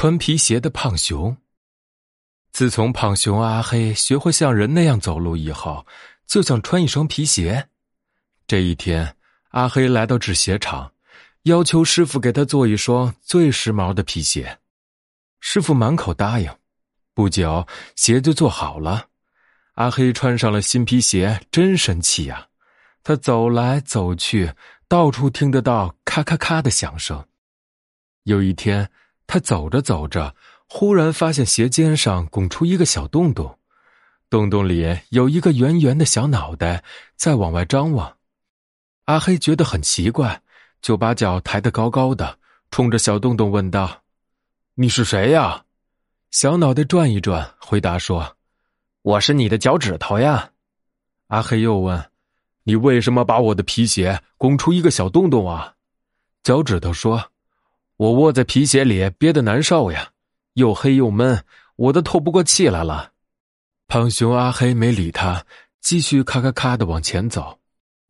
穿皮鞋的胖熊。自从胖熊阿黑学会像人那样走路以后，就想穿一双皮鞋。这一天，阿黑来到制鞋厂，要求师傅给他做一双最时髦的皮鞋。师傅满口答应，不久鞋就做好了。阿黑穿上了新皮鞋，真神气呀！他走来走去，到处听得到咔咔咔的响声。有一天，他走着走着，忽然发现鞋尖上拱出一个小洞洞，洞洞里有一个圆圆的小脑袋在往外张望。阿黑觉得很奇怪，就把脚抬得高高的，冲着小洞洞问道：“你是谁呀？”小脑袋转一转，回答说：“我是你的脚趾头呀。”阿黑又问：“你为什么把我的皮鞋拱出一个小洞洞啊？”脚趾头说。我窝在皮鞋里憋得难受呀，又黑又闷，我都透不过气来了。胖熊阿黑没理他，继续咔咔咔的往前走。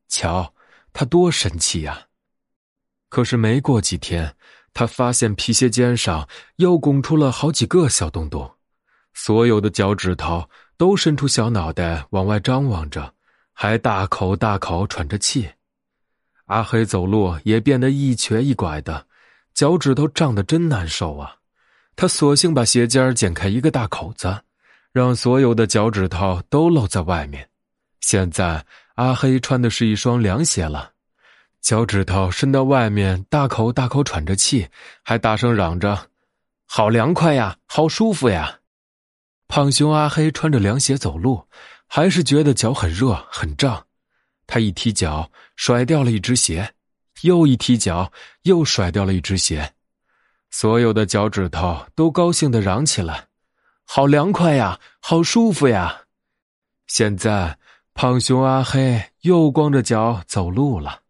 瞧，他多神气呀！可是没过几天，他发现皮鞋尖上又拱出了好几个小洞洞，所有的脚趾头都伸出小脑袋往外张望着，还大口大口喘着气。阿黑走路也变得一瘸一拐的。脚趾头胀得真难受啊！他索性把鞋尖剪开一个大口子，让所有的脚趾头都露在外面。现在阿黑穿的是一双凉鞋了，脚趾头伸到外面，大口大口喘着气，还大声嚷着：“好凉快呀，好舒服呀！”胖熊阿黑穿着凉鞋走路，还是觉得脚很热很胀。他一踢脚，甩掉了一只鞋。又一踢脚，又甩掉了一只鞋，所有的脚趾头都高兴的嚷起来：“好凉快呀，好舒服呀！”现在，胖熊阿黑又光着脚走路了。